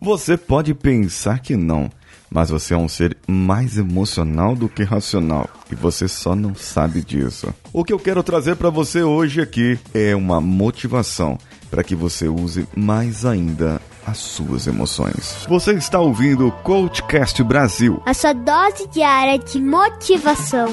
Você pode pensar que não, mas você é um ser mais emocional do que racional e você só não sabe disso. O que eu quero trazer para você hoje aqui é uma motivação para que você use mais ainda as suas emoções. Você está ouvindo o Coachcast Brasil, a sua dose diária de motivação.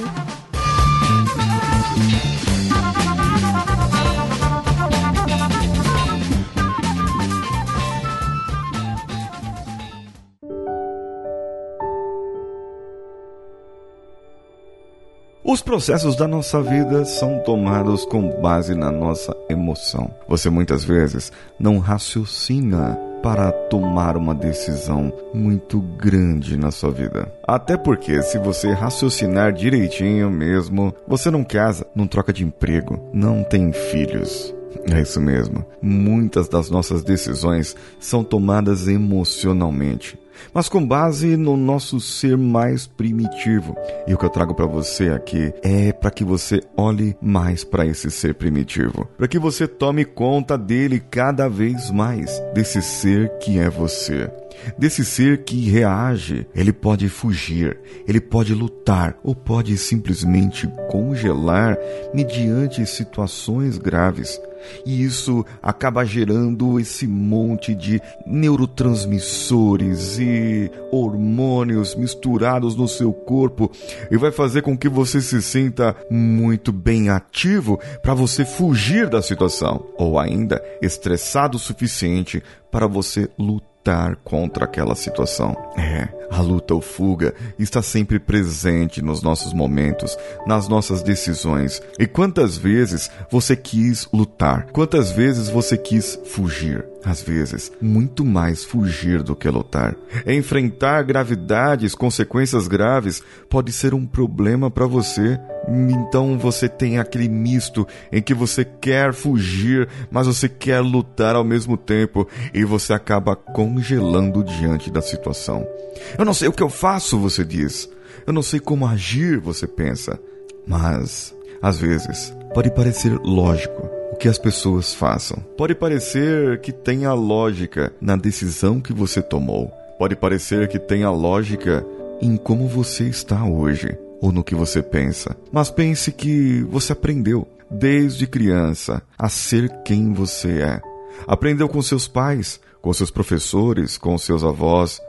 Os processos da nossa vida são tomados com base na nossa emoção. Você muitas vezes não raciocina para tomar uma decisão muito grande na sua vida. Até porque, se você raciocinar direitinho mesmo, você não casa, não troca de emprego, não tem filhos. É isso mesmo. Muitas das nossas decisões são tomadas emocionalmente mas com base no nosso ser mais primitivo. E o que eu trago para você aqui é para que você olhe mais para esse ser primitivo, para que você tome conta dele cada vez mais, desse ser que é você. Desse ser que reage, ele pode fugir, ele pode lutar ou pode simplesmente congelar mediante situações graves. E isso acaba gerando esse monte de neurotransmissores e hormônios misturados no seu corpo e vai fazer com que você se sinta muito bem ativo para você fugir da situação ou ainda estressado o suficiente para você lutar lutar contra aquela situação. É, a luta ou fuga está sempre presente nos nossos momentos, nas nossas decisões. E quantas vezes você quis lutar? Quantas vezes você quis fugir? Às vezes, muito mais fugir do que lutar. Enfrentar gravidades, consequências graves, pode ser um problema para você. Então você tem aquele misto em que você quer fugir, mas você quer lutar ao mesmo tempo e você acaba congelando diante da situação. Eu não sei o que eu faço, você diz. Eu não sei como agir, você pensa. Mas, às vezes, pode parecer lógico o que as pessoas façam. Pode parecer que tenha lógica na decisão que você tomou. Pode parecer que tenha lógica em como você está hoje ou no que você pensa. Mas pense que você aprendeu desde criança a ser quem você é. Aprendeu com seus pais, com seus professores, com seus avós,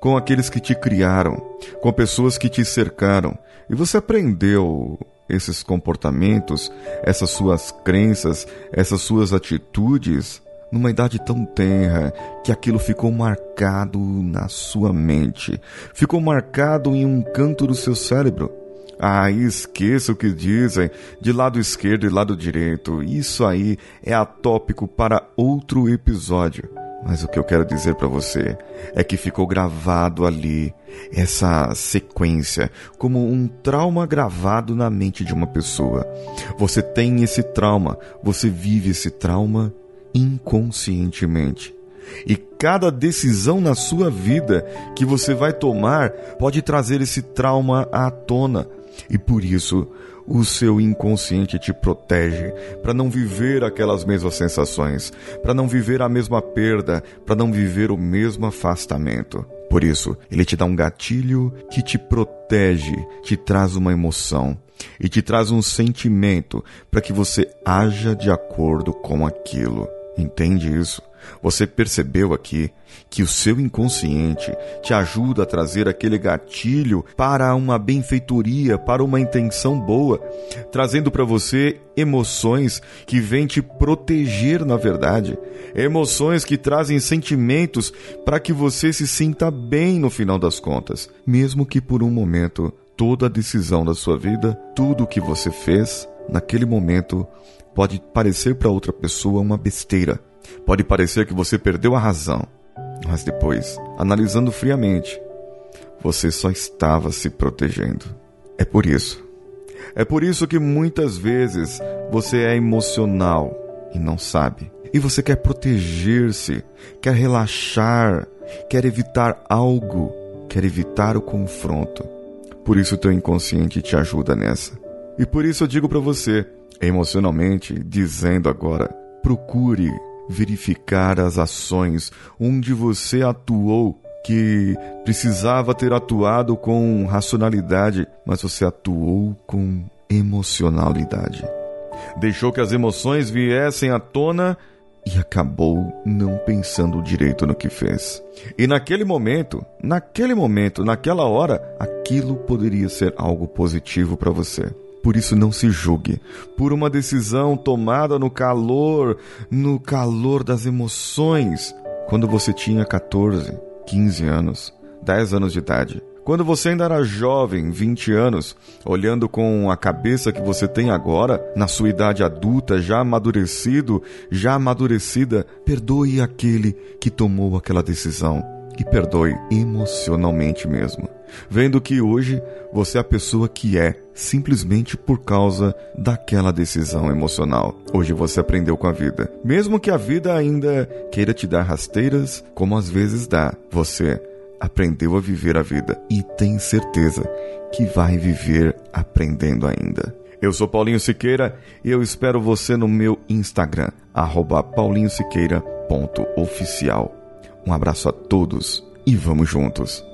com aqueles que te criaram, com pessoas que te cercaram. E você aprendeu esses comportamentos, essas suas crenças, essas suas atitudes numa idade tão tenra que aquilo ficou marcado na sua mente, ficou marcado em um canto do seu cérebro. Ah, esqueça o que dizem de lado esquerdo e lado direito. Isso aí é atópico para outro episódio. Mas o que eu quero dizer para você é que ficou gravado ali essa sequência como um trauma gravado na mente de uma pessoa. Você tem esse trauma, você vive esse trauma inconscientemente. E cada decisão na sua vida que você vai tomar pode trazer esse trauma à tona. E por isso, o seu inconsciente te protege para não viver aquelas mesmas sensações, para não viver a mesma perda, para não viver o mesmo afastamento. Por isso, ele te dá um gatilho que te protege, te traz uma emoção e te traz um sentimento para que você haja de acordo com aquilo. Entende isso? Você percebeu aqui que o seu inconsciente te ajuda a trazer aquele gatilho para uma benfeitoria, para uma intenção boa, trazendo para você emoções que vêm te proteger na verdade, emoções que trazem sentimentos para que você se sinta bem no final das contas, mesmo que por um momento toda a decisão da sua vida, tudo o que você fez naquele momento pode parecer para outra pessoa uma besteira Pode parecer que você perdeu a razão, mas depois, analisando friamente, você só estava se protegendo. É por isso. É por isso que muitas vezes você é emocional e não sabe. E você quer proteger-se, quer relaxar, quer evitar algo, quer evitar o confronto. Por isso teu inconsciente te ajuda nessa. E por isso eu digo para você, emocionalmente, dizendo agora, procure verificar as ações onde você atuou que precisava ter atuado com racionalidade, mas você atuou com emocionalidade. Deixou que as emoções viessem à tona e acabou não pensando direito no que fez. E naquele momento, naquele momento, naquela hora, aquilo poderia ser algo positivo para você. Por isso não se julgue por uma decisão tomada no calor, no calor das emoções, quando você tinha 14, 15 anos, 10 anos de idade. Quando você ainda era jovem, 20 anos, olhando com a cabeça que você tem agora, na sua idade adulta, já amadurecido, já amadurecida, perdoe aquele que tomou aquela decisão. E perdoe emocionalmente mesmo. Vendo que hoje você é a pessoa que é, simplesmente por causa daquela decisão emocional. Hoje você aprendeu com a vida. Mesmo que a vida ainda queira te dar rasteiras, como às vezes dá, você aprendeu a viver a vida e tem certeza que vai viver aprendendo ainda. Eu sou Paulinho Siqueira e eu espero você no meu Instagram, paulinhosiqueira.oficial. Um abraço a todos e vamos juntos!